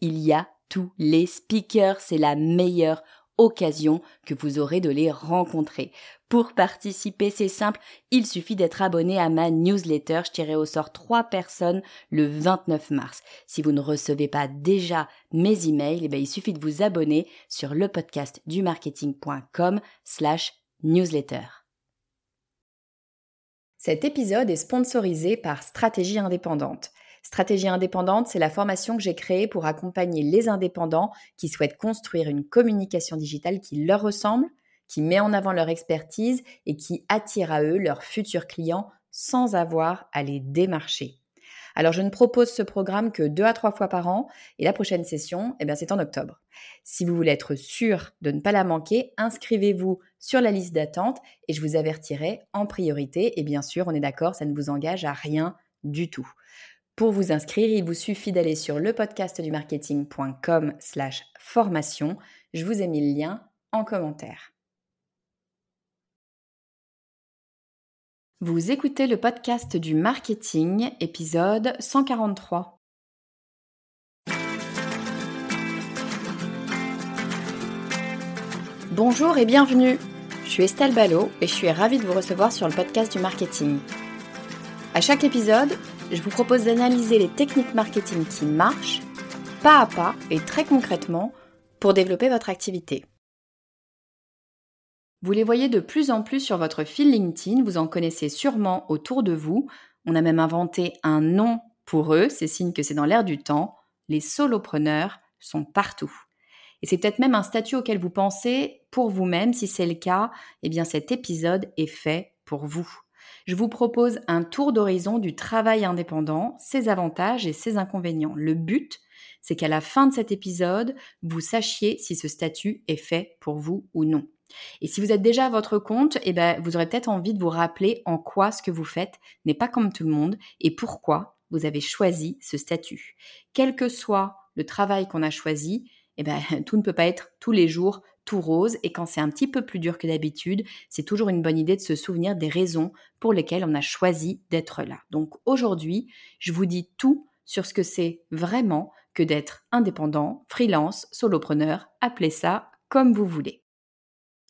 il y a tous les speakers. C'est la meilleure occasion que vous aurez de les rencontrer. Pour participer, c'est simple, il suffit d'être abonné à ma newsletter. Je tirerai au sort trois personnes le 29 mars. Si vous ne recevez pas déjà mes emails, eh bien, il suffit de vous abonner sur le podcast du marketing.com slash newsletter. Cet épisode est sponsorisé par Stratégie Indépendante. Stratégie indépendante, c'est la formation que j'ai créée pour accompagner les indépendants qui souhaitent construire une communication digitale qui leur ressemble, qui met en avant leur expertise et qui attire à eux leurs futurs clients sans avoir à les démarcher. Alors je ne propose ce programme que deux à trois fois par an et la prochaine session, eh bien, c'est en octobre. Si vous voulez être sûr de ne pas la manquer, inscrivez-vous sur la liste d'attente et je vous avertirai en priorité. Et bien sûr, on est d'accord, ça ne vous engage à rien du tout. Pour vous inscrire, il vous suffit d'aller sur le podcast du marketing.com slash formation. Je vous ai mis le lien en commentaire. Vous écoutez le podcast du marketing, épisode 143. Bonjour et bienvenue. Je suis Estelle Ballot et je suis ravie de vous recevoir sur le podcast du marketing. À chaque épisode, je vous propose d'analyser les techniques marketing qui marchent, pas à pas et très concrètement, pour développer votre activité. Vous les voyez de plus en plus sur votre fil LinkedIn, vous en connaissez sûrement autour de vous. On a même inventé un nom pour eux, c'est signe que c'est dans l'air du temps. Les solopreneurs sont partout. Et c'est peut-être même un statut auquel vous pensez pour vous-même. Si c'est le cas, eh bien cet épisode est fait pour vous je vous propose un tour d'horizon du travail indépendant, ses avantages et ses inconvénients. Le but, c'est qu'à la fin de cet épisode, vous sachiez si ce statut est fait pour vous ou non. Et si vous êtes déjà à votre compte, eh ben, vous aurez peut-être envie de vous rappeler en quoi ce que vous faites n'est pas comme tout le monde et pourquoi vous avez choisi ce statut. Quel que soit le travail qu'on a choisi, eh ben, tout ne peut pas être tous les jours rose et quand c'est un petit peu plus dur que d'habitude, c'est toujours une bonne idée de se souvenir des raisons pour lesquelles on a choisi d'être là. Donc aujourd'hui, je vous dis tout sur ce que c'est vraiment que d'être indépendant, freelance, solopreneur, appelez ça comme vous voulez.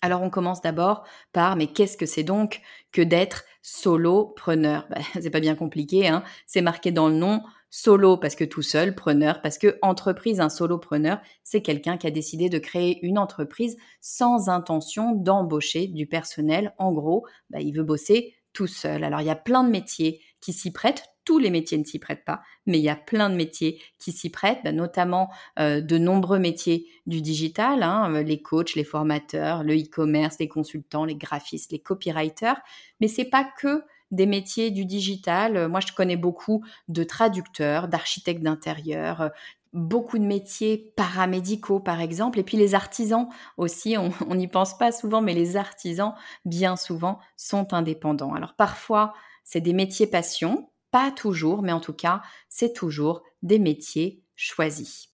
Alors on commence d'abord par mais qu'est-ce que c'est donc que d'être solopreneur? Ben, C'est pas bien compliqué, hein c'est marqué dans le nom Solo parce que tout seul, preneur parce que entreprise, un solopreneur, c'est quelqu'un qui a décidé de créer une entreprise sans intention d'embaucher du personnel. En gros, bah, il veut bosser tout seul. Alors il y a plein de métiers qui s'y prêtent. Tous les métiers ne s'y prêtent pas, mais il y a plein de métiers qui s'y prêtent, bah, notamment euh, de nombreux métiers du digital, hein, euh, les coachs, les formateurs, le e-commerce, les consultants, les graphistes, les copywriters. Mais c'est pas que des métiers du digital. Euh, moi, je connais beaucoup de traducteurs, d'architectes d'intérieur, euh, beaucoup de métiers paramédicaux, par exemple, et puis les artisans aussi, on n'y pense pas souvent, mais les artisans, bien souvent, sont indépendants. Alors parfois, c'est des métiers passion, pas toujours, mais en tout cas, c'est toujours des métiers choisis.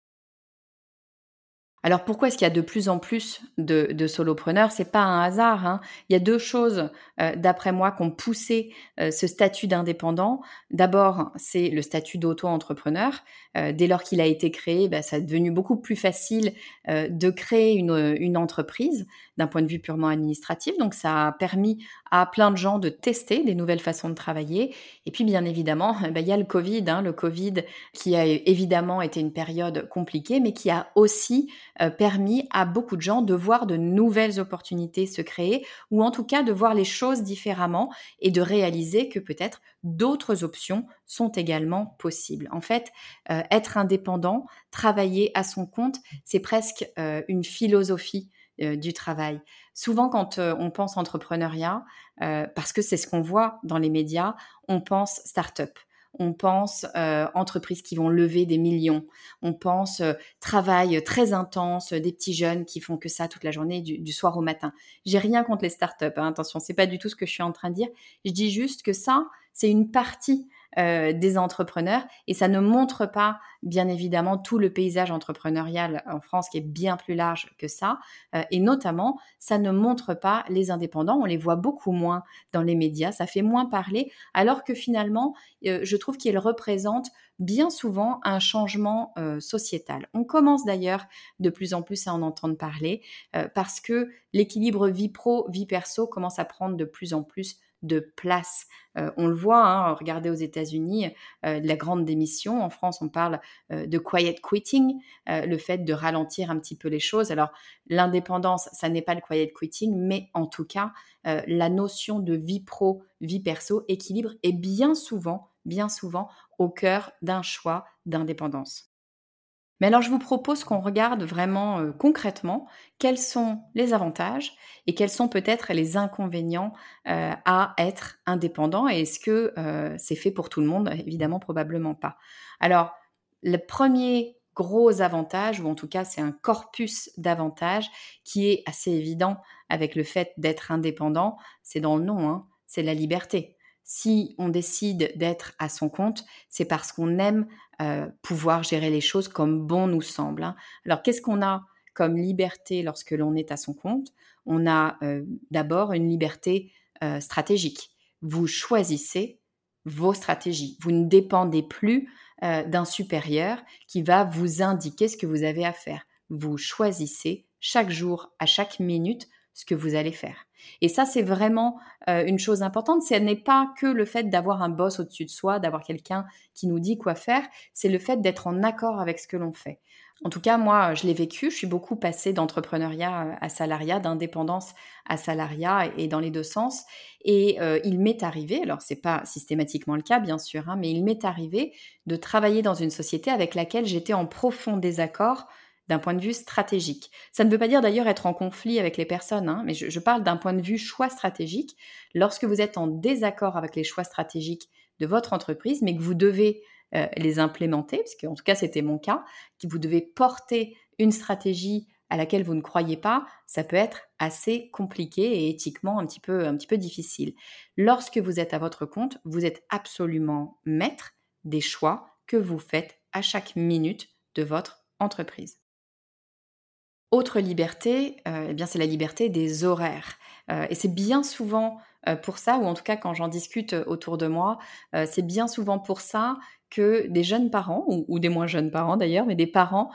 Alors pourquoi est-ce qu'il y a de plus en plus de, solopreneurs? C'est pas un hasard. Hein. Il y a deux choses, euh, d'après moi, qui ont poussé euh, ce statut d'indépendant. D'abord, c'est le statut d'auto-entrepreneur. Euh, dès lors qu'il a été créé, bah, ça est devenu beaucoup plus facile de créer une, une entreprise d'un point de vue purement administratif. Donc ça a permis à plein de gens de tester des nouvelles façons de travailler. Et puis bien évidemment, bah, il y a le Covid, hein, le Covid qui a évidemment été une période compliquée, mais qui a aussi euh, permis à beaucoup de gens de voir de nouvelles opportunités se créer, ou en tout cas de voir les choses différemment et de réaliser que peut-être d'autres options sont également possibles. En fait, euh, être indépendant, travailler à son compte, c'est presque euh, une philosophie du travail. Souvent, quand on pense entrepreneuriat, parce que c'est ce qu'on voit dans les médias, on pense start-up on pense euh, entreprises qui vont lever des millions, on pense euh, travail très intense, des petits jeunes qui font que ça toute la journée, du, soir au matin. J'ai rien contre les startups, hein, attention, c'est pas du tout ce que je suis en train de dire. Je dis juste que ça, c'est une partie euh, des entrepreneurs. Et ça ne montre pas bien évidemment tout le paysage entrepreneurial en France qui est bien plus large que ça. Euh, et notamment ça ne montre pas les indépendants. On les voit beaucoup moins dans les médias. Ça fait moins parler. Alors que finalement euh, je trouve qu'ils représentent bien souvent un changement sociétal. On commence d'ailleurs de plus en plus à en entendre parler parce que l'équilibre vie pro vie perso commence à prendre de plus en plus de place. Euh, on le voit, hein, regardez aux États-Unis, euh, la grande démission. En France, on parle euh, de quiet quitting, le fait de ralentir un petit peu les choses. Alors, l'indépendance, ça n'est pas le quiet quitting, mais en tout cas, la notion de vie pro, vie perso, équilibre est bien souvent, bien souvent au cœur d'un choix d'indépendance. Mais alors, je vous propose qu'on regarde vraiment euh, concrètement quels sont les avantages et quels sont peut-être les inconvénients euh, à être indépendant. Et est-ce que euh, c'est fait pour tout le monde? Évidemment, probablement pas. Alors, le premier gros avantage, ou en tout cas c'est un corpus d'avantages qui est assez évident avec le fait d'être indépendant, c'est dans le nom, hein, c'est la liberté. Si on décide d'être à son compte, c'est parce qu'on aime pouvoir gérer les choses comme bon nous semble. Hein. Alors, qu'est-ce qu'on a comme liberté lorsque l'on est à son compte? On a d'abord une liberté stratégique. Vous choisissez vos stratégies. Vous ne dépendez plus d'un supérieur qui va vous indiquer ce que vous avez à faire. Vous choisissez chaque jour, à chaque minute, ce que vous allez faire. Et ça, c'est vraiment euh, une chose importante. Ce n'est pas que le fait d'avoir un boss au-dessus de soi, d'avoir quelqu'un qui nous dit quoi faire, c'est le fait d'être en accord avec ce que l'on fait. En tout cas, moi, je l'ai vécu. Je suis beaucoup passée d'entrepreneuriat euh, à salariat, d'indépendance à salariat et dans les deux sens. Et euh, il m'est arrivé, alors c'est pas systématiquement le cas, bien sûr, hein, mais il m'est arrivé de travailler dans une société avec laquelle j'étais en profond désaccord d'un point de vue stratégique. Ça ne veut pas dire d'ailleurs être en conflit avec les personnes, hein, mais je, parle d'un point de vue choix stratégique. Lorsque vous êtes en désaccord avec les choix stratégiques de votre entreprise, mais que vous devez euh, les implémenter, parce qu'en tout cas c'était mon cas, que vous devez porter une stratégie à laquelle vous ne croyez pas, ça peut être assez compliqué et éthiquement un petit peu, un petit peu difficile. Lorsque vous êtes à votre compte, vous êtes absolument maître des choix que vous faites à chaque minute de votre entreprise. Autre liberté, euh, eh bien c'est la liberté des horaires. Euh, et c'est bien souvent euh, pour ça, ou en tout cas quand j'en discute autour de moi, c'est bien souvent pour ça que des jeunes parents, ou, des moins jeunes parents d'ailleurs, mais des parents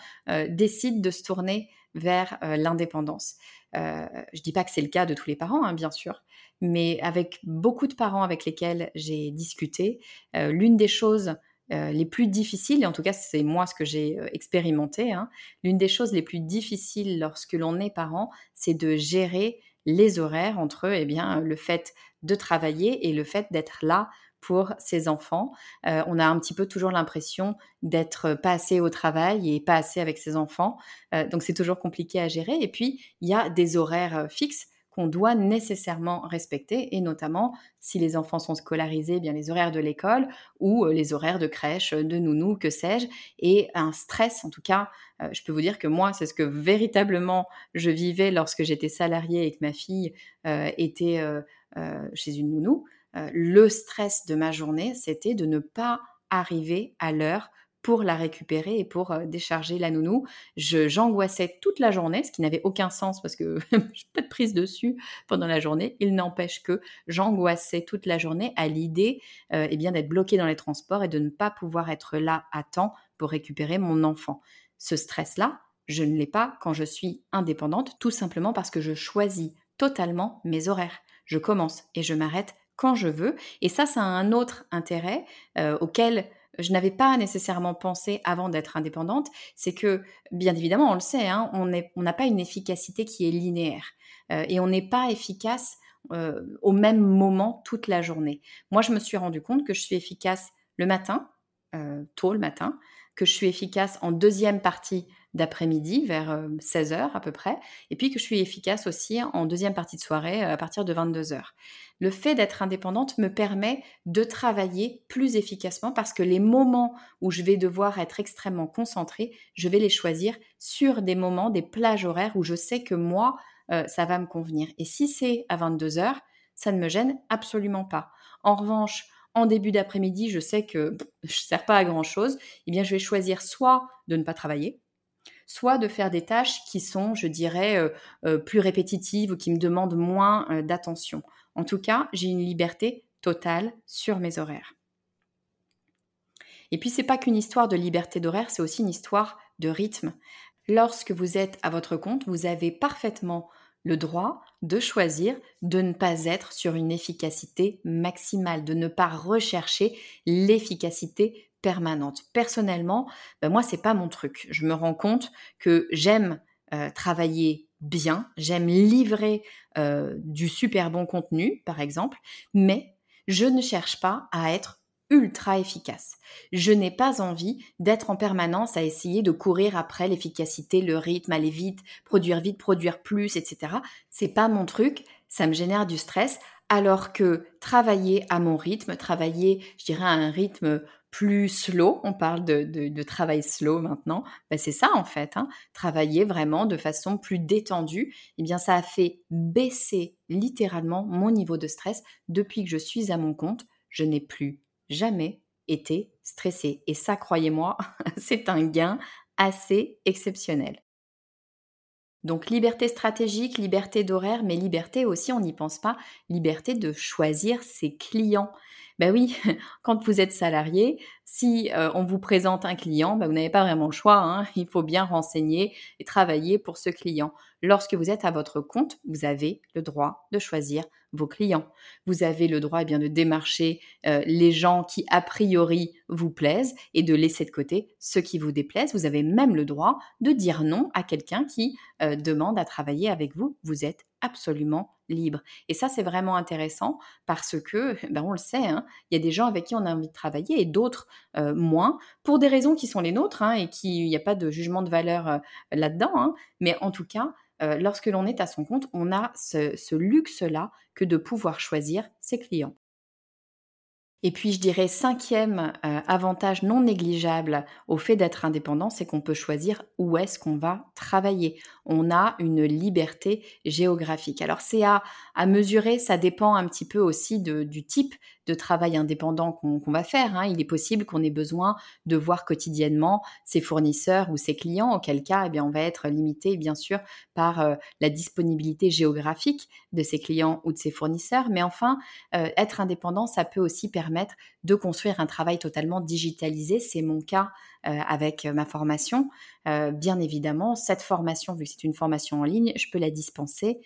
décident de se tourner vers l'indépendance. je dis pas que c'est le cas de tous les parents, hein, bien sûr, mais avec beaucoup de parents avec lesquels j'ai discuté, l'une des choses euh, les plus difficiles, et en tout cas c'est moi ce que j'ai euh, expérimenté, hein, l'une des choses les plus difficiles lorsque l'on est parent, c'est de gérer les horaires entre eh bien, le fait de travailler et le fait d'être là pour ses enfants. Euh, on a un petit peu toujours l'impression d'être pas assez au travail et pas assez avec ses enfants. donc c'est toujours compliqué à gérer. Et puis, il y a des horaires fixes qu'on doit nécessairement respecter, et notamment si les enfants sont scolarisés, eh bien les horaires de l'école ou euh, les horaires de crèche, de nounou, que sais-je, et un stress, en tout cas, euh, je peux vous dire que moi, c'est ce que véritablement je vivais lorsque j'étais salariée et que ma fille euh, était chez une nounou. le stress de ma journée, c'était de ne pas arriver à l'heure pour la récupérer et pour décharger la nounou. j'angoissais toute la journée, ce qui n'avait aucun sens parce que je n'ai pas de prise dessus pendant la journée. Il n'empêche que j'angoissais toute la journée à l'idée euh, bien d'être bloquée dans les transports et de ne pas pouvoir être là à temps pour récupérer mon enfant. Ce stress-là, je ne l'ai pas quand je suis indépendante, tout simplement parce que je choisis totalement mes horaires. Je commence et je m'arrête quand je veux. Et ça, ça a un autre intérêt auquel je n'avais pas nécessairement pensé avant d'être indépendante, c'est que, bien évidemment, on le sait, hein, on n'a pas une efficacité qui est linéaire euh, et on n'est pas efficace euh, au même moment toute la journée. Moi, je me suis rendu compte que je suis efficace le matin, euh, tôt le matin, que je suis efficace en deuxième partie d'après-midi vers 16h à peu près, et puis que je suis efficace aussi en deuxième partie de soirée à partir de 22h. Le fait d'être indépendante me permet de travailler plus efficacement parce que les moments où je vais devoir être extrêmement concentrée, je vais les choisir sur des moments, des plages horaires où je sais que moi, ça va me convenir. Et si c'est à 22h, ça ne me gêne absolument pas. En revanche, en début d'après-midi, je sais que je ne sers pas à grand-chose, eh bien, je vais choisir soit de ne pas travailler, soit de faire des tâches qui sont, je dirais, euh, euh, plus répétitives ou qui me demandent moins euh, d'attention. En tout cas, j'ai une liberté totale sur mes horaires. Et puis, c'est pas qu'une histoire de liberté d'horaire, c'est aussi une histoire de rythme. Lorsque vous êtes à votre compte, vous avez parfaitement le droit de choisir de ne pas être sur une efficacité maximale, de ne pas rechercher l'efficacité permanente. Personnellement, ben moi c'est pas mon truc. Je me rends compte que j'aime euh, travailler bien, j'aime livrer euh, du super bon contenu, par exemple, mais je ne cherche pas à être ultra efficace. Je n'ai pas envie d'être en permanence à essayer de courir après l'efficacité, le rythme, aller vite, produire vite, produire plus, etc. C'est pas mon truc, ça me génère du stress, alors que travailler à mon rythme, travailler, je dirais, à un rythme plus slow, on parle de, travail slow maintenant, ben c'est ça en fait, hein. travailler vraiment de façon plus détendue, eh bien ça a fait baisser littéralement mon niveau de stress depuis que je suis à mon compte, je n'ai plus jamais été stressé. Et ça, croyez-moi, c'est un gain assez exceptionnel. Donc liberté stratégique, liberté d'horaire, mais liberté aussi, on n'y pense pas, liberté de choisir ses clients. Ben oui, quand vous êtes salarié, si euh, on vous présente un client, ben vous n'avez pas vraiment le choix. Hein. Il faut bien renseigner et travailler pour ce client. Lorsque vous êtes à votre compte, vous avez le droit de choisir vos clients. Vous avez le droit eh bien, de démarcher euh, les gens qui, a priori, vous plaisent et de laisser de côté ceux qui vous déplaisent. Vous avez même le droit de dire non à quelqu'un qui euh, demande à travailler avec vous. Vous êtes absolument libre. Et ça, c'est vraiment intéressant parce que, ben, on le sait, hein, il y a des gens avec qui on a envie de travailler et d'autres euh, moins, pour des raisons qui sont les nôtres hein, et qui, il n'y a pas de jugement de valeur là-dedans. Hein. mais en tout cas, euh, lorsque l'on est à son compte, on a ce luxe-là que de pouvoir choisir ses clients. Et puis je dirais cinquième euh, avantage non négligeable au fait d'être indépendant, c'est qu'on peut choisir où est-ce qu'on va travailler. On a une liberté géographique. Alors c'est à, mesurer, ça dépend un petit peu aussi du type de travail indépendant qu'on va faire. Hein. Il est possible qu'on ait besoin de voir quotidiennement ses fournisseurs ou ses clients, auquel cas eh bien, on va être limité bien sûr par euh, la disponibilité géographique de ses clients ou de ses fournisseurs. Mais enfin, euh, être indépendant, ça peut aussi permettre de construire un travail totalement digitalisé. C'est mon cas euh, avec ma formation. bien évidemment, cette formation, vu que c'est une formation en ligne, je peux la dispenser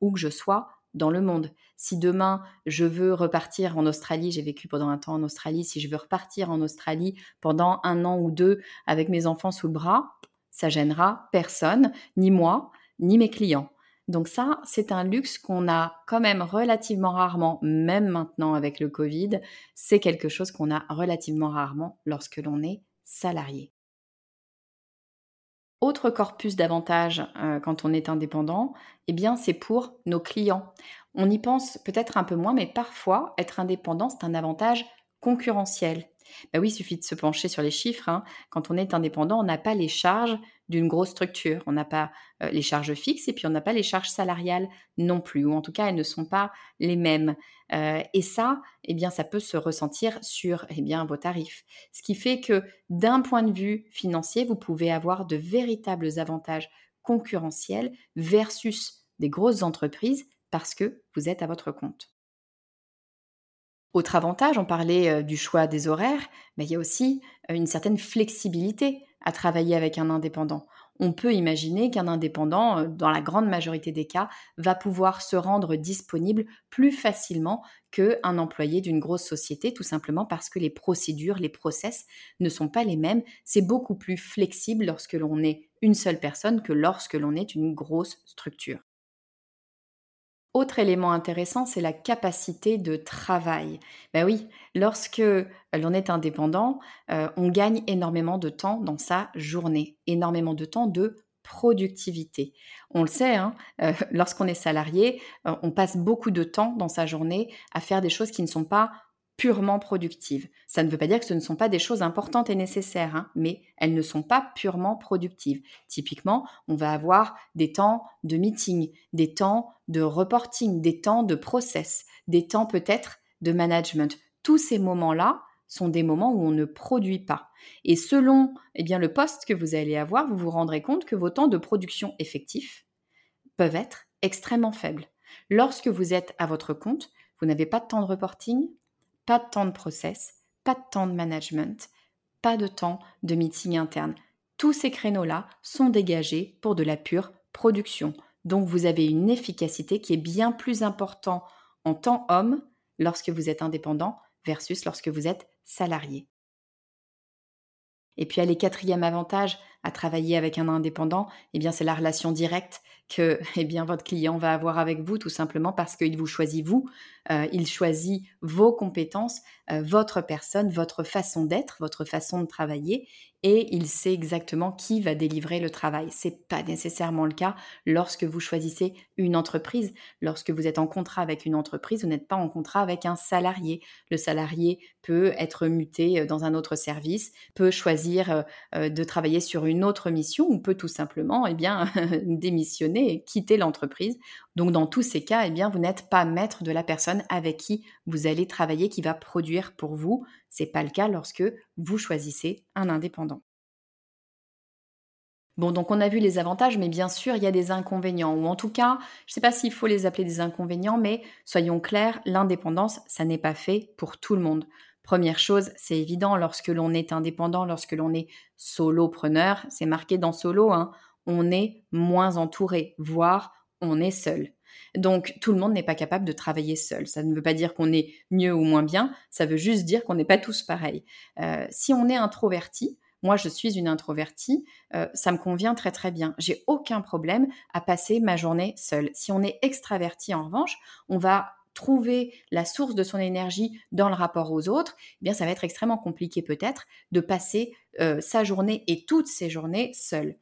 où que je sois dans le monde. Si demain je veux repartir en Australie, j'ai vécu pendant un temps en Australie, si je veux repartir en Australie pendant un an ou deux avec mes enfants sous le bras, ça gênera personne, ni moi, ni mes clients. Donc ça, c'est un luxe qu'on a quand même relativement rarement, même maintenant avec le Covid, c'est quelque chose qu'on a relativement rarement lorsque l'on est salarié. Autre corpus d'avantages euh, quand on est indépendant, eh bien c'est pour nos clients. On y pense peut-être un peu moins, mais parfois être indépendant c'est un avantage concurrentiel. Ben oui, il suffit de se pencher sur les chiffres. Hein. Quand on est indépendant, on n'a pas les charges d'une grosse structure. On n'a pas euh, les charges fixes et puis on n'a pas les charges salariales non plus, ou en tout cas elles ne sont pas les mêmes. Euh, et ça, eh bien, ça peut se ressentir sur eh bien, vos tarifs. Ce qui fait que d'un point de vue financier, vous pouvez avoir de véritables avantages concurrentiels versus des grosses entreprises parce que vous êtes à votre compte. Autre avantage, on parlait du choix des horaires, mais il y a aussi une certaine flexibilité à travailler avec un indépendant. On peut imaginer qu'un indépendant, dans la grande majorité des cas, va pouvoir se rendre disponible plus facilement qu'un employé d'une grosse société, tout simplement parce que les procédures, les process ne sont pas les mêmes. C'est beaucoup plus flexible lorsque l'on est une seule personne que lorsque l'on est une grosse structure. Autre élément intéressant, c'est la capacité de travail. Ben oui, lorsque l'on est indépendant, on gagne énormément de temps dans sa journée, énormément de temps de productivité. On le sait, hein, lorsqu'on est salarié, on passe beaucoup de temps dans sa journée à faire des choses qui ne sont pas purement productives. Ça ne veut pas dire que ce ne sont pas des choses importantes et nécessaires, hein, mais elles ne sont pas purement productives. Typiquement, on va avoir des temps de meeting, des temps de reporting, des temps de process, des temps peut-être de management. Tous ces moments-là sont des moments où on ne produit pas. Et selon eh bien, le poste que vous allez avoir, vous vous rendrez compte que vos temps de production effectifs peuvent être extrêmement faibles. Lorsque vous êtes à votre compte, vous n'avez pas de temps de reporting, pas de temps de process, pas de temps de management, pas de temps de meeting interne. Tous ces créneaux-là sont dégagés pour de la pure production. Donc vous avez une efficacité qui est bien plus importante en temps homme lorsque vous êtes indépendant versus lorsque vous êtes salarié. Et puis, les quatrième avantage à travailler avec un indépendant, eh bien, c'est la relation directe que eh bien, votre client va avoir avec vous, tout simplement parce qu'il vous choisit vous, euh, il choisit vos compétences, euh, votre personne, votre façon d'être, votre façon de travailler, et il sait exactement qui va délivrer le travail. C'est pas nécessairement le cas lorsque vous choisissez une entreprise. Lorsque vous êtes en contrat avec une entreprise, vous n'êtes pas en contrat avec un salarié. Le salarié peut être muté euh, dans un autre service, peut choisir de travailler sur une autre mission ou peut tout simplement eh démissionner et quitter l'entreprise. Donc dans tous ces cas, eh vous n'êtes pas maître de la personne avec qui vous allez travailler qui va produire pour vous. C'est pas le cas lorsque vous choisissez un indépendant. Bon, donc on a vu les avantages, mais bien sûr, il y a des inconvénients, ou en tout cas, je ne sais pas s'il faut les appeler des inconvénients, mais soyons clairs, l'indépendance, ça n'est pas fait pour tout le monde. Première chose, c'est évident, lorsque l'on est indépendant, lorsque l'on est solopreneur, c'est marqué dans solo, hein, on est moins entouré, voire on est seul. Donc tout le monde n'est pas capable de travailler seul. Ça ne veut pas dire qu'on est mieux ou moins bien, ça veut juste dire qu'on n'est pas tous pareils. Euh, si on est introverti, moi je suis une introvertie, euh, ça me convient très très bien. J'ai aucun problème à passer ma journée seule. Si on est extraverti en revanche, on va trouver la source de son énergie dans le rapport aux autres, eh bien ça va être extrêmement compliqué peut-être de passer euh, sa journée et toutes ses journées seule.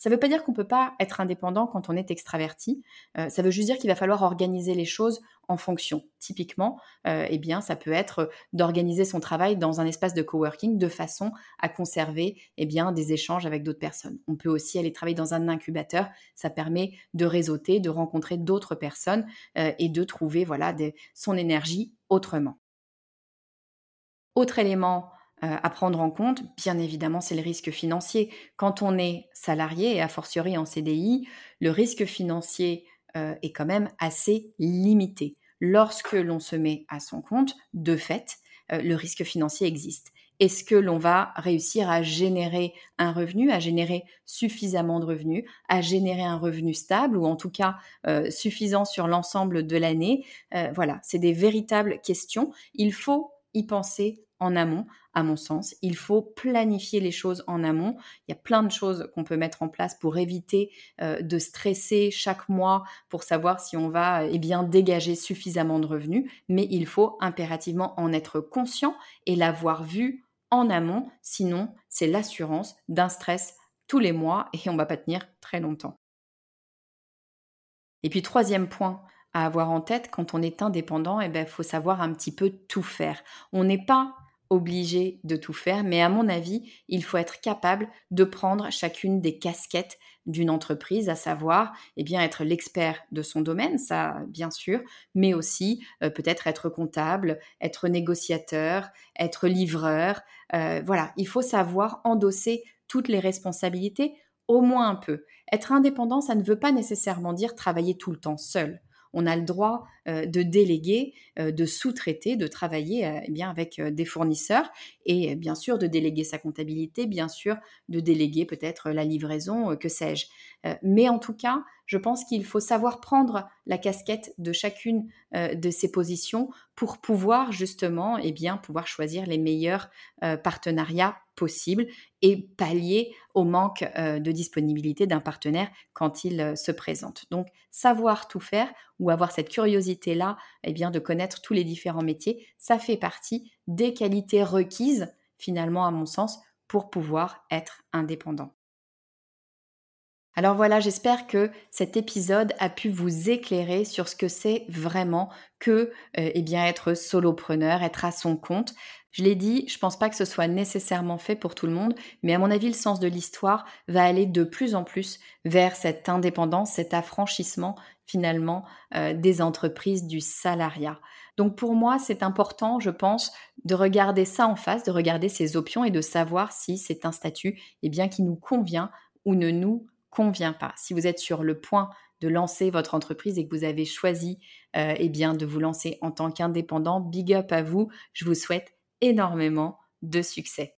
Ça ne veut pas dire qu'on ne peut pas être indépendant quand on est extraverti. Euh, ça veut juste dire qu'il va falloir organiser les choses en fonction. Typiquement, euh, eh bien, ça peut être d'organiser son travail dans un espace de coworking de façon à conserver eh bien, des échanges avec d'autres personnes. On peut aussi aller travailler dans un incubateur. Ça permet de réseauter, de rencontrer d'autres personnes euh, et de trouver voilà, son énergie autrement. Autre élément euh, à prendre en compte, bien évidemment, c'est le risque financier. Quand on est salarié et a fortiori en CDI, le risque financier euh, est quand même assez limité. Lorsque l'on se met à son compte, de fait, euh, le risque financier existe. Est-ce que l'on va réussir à générer un revenu, à générer suffisamment de revenus, à générer un revenu stable ou en tout cas suffisant sur l'ensemble de l'année? Voilà, c'est des véritables questions. Il faut y penser en amont, à mon sens. Il faut planifier les choses en amont. Il y a plein de choses qu'on peut mettre en place pour éviter euh, de stresser chaque mois pour savoir si on va eh bien dégager suffisamment de revenus, mais il faut impérativement en être conscient et l'avoir vu en amont, sinon c'est l'assurance d'un stress tous les mois et on ne va pas tenir très longtemps. Et puis troisième point à avoir en tête quand on est indépendant, il eh ben, faut savoir un petit peu tout faire. On n'est pas obligé de tout faire, mais à mon avis, il faut être capable de prendre chacune des casquettes d'une entreprise, à savoir, eh bien, être l'expert de son domaine, ça, bien sûr, mais aussi euh, peut-être être comptable, être négociateur, être livreur. Euh, voilà, il faut savoir endosser toutes les responsabilités, au moins un peu. Être indépendant, ça ne veut pas nécessairement dire travailler tout le temps seul on a le droit euh, de déléguer, euh, de sous-traiter, de travailler euh, eh bien avec des fournisseurs et bien sûr de déléguer sa comptabilité, bien sûr de déléguer peut-être la livraison, que sais-je. mais en tout cas, je pense qu'il faut savoir prendre la casquette de chacune de ces positions pour pouvoir justement eh bien pouvoir choisir les meilleurs partenariats et pallier au manque de disponibilité d'un partenaire quand il se présente. Donc savoir tout faire ou avoir cette curiosité-là, eh bien de connaître tous les différents métiers, ça fait partie des qualités requises finalement à mon sens pour pouvoir être indépendant. Alors voilà, j'espère que cet épisode a pu vous éclairer sur ce que c'est vraiment que euh, eh bien être solopreneur, être à son compte. Je l'ai dit, je pense pas que ce soit nécessairement fait pour tout le monde, mais à mon avis, le sens de l'histoire va aller de plus en plus vers cette indépendance, cet affranchissement finalement euh, des entreprises, du salariat. Donc pour moi, c'est important, je pense, de regarder ça en face, de regarder ces options et de savoir si c'est un statut eh bien, qui nous convient ou ne nous convient pas. Si vous êtes sur le point de lancer votre entreprise et que vous avez choisi euh, eh bien, de vous lancer en tant qu'indépendant, big up à vous. Je vous souhaite énormément de succès.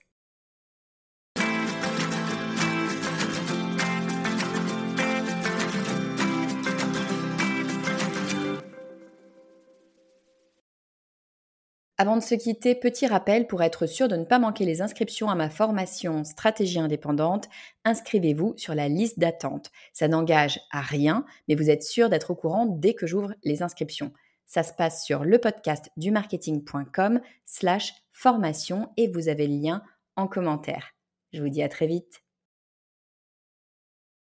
Avant de se quitter, petit rappel pour être sûr de ne pas manquer les inscriptions à ma formation Stratégie indépendante, inscrivez-vous sur la liste d'attente. Ça n'engage à rien, mais vous êtes sûr d'être au courant dès que j'ouvre les inscriptions. Ça se passe sur le podcast du marketing.com slash formation et vous avez le lien en commentaire. Je vous dis à très vite.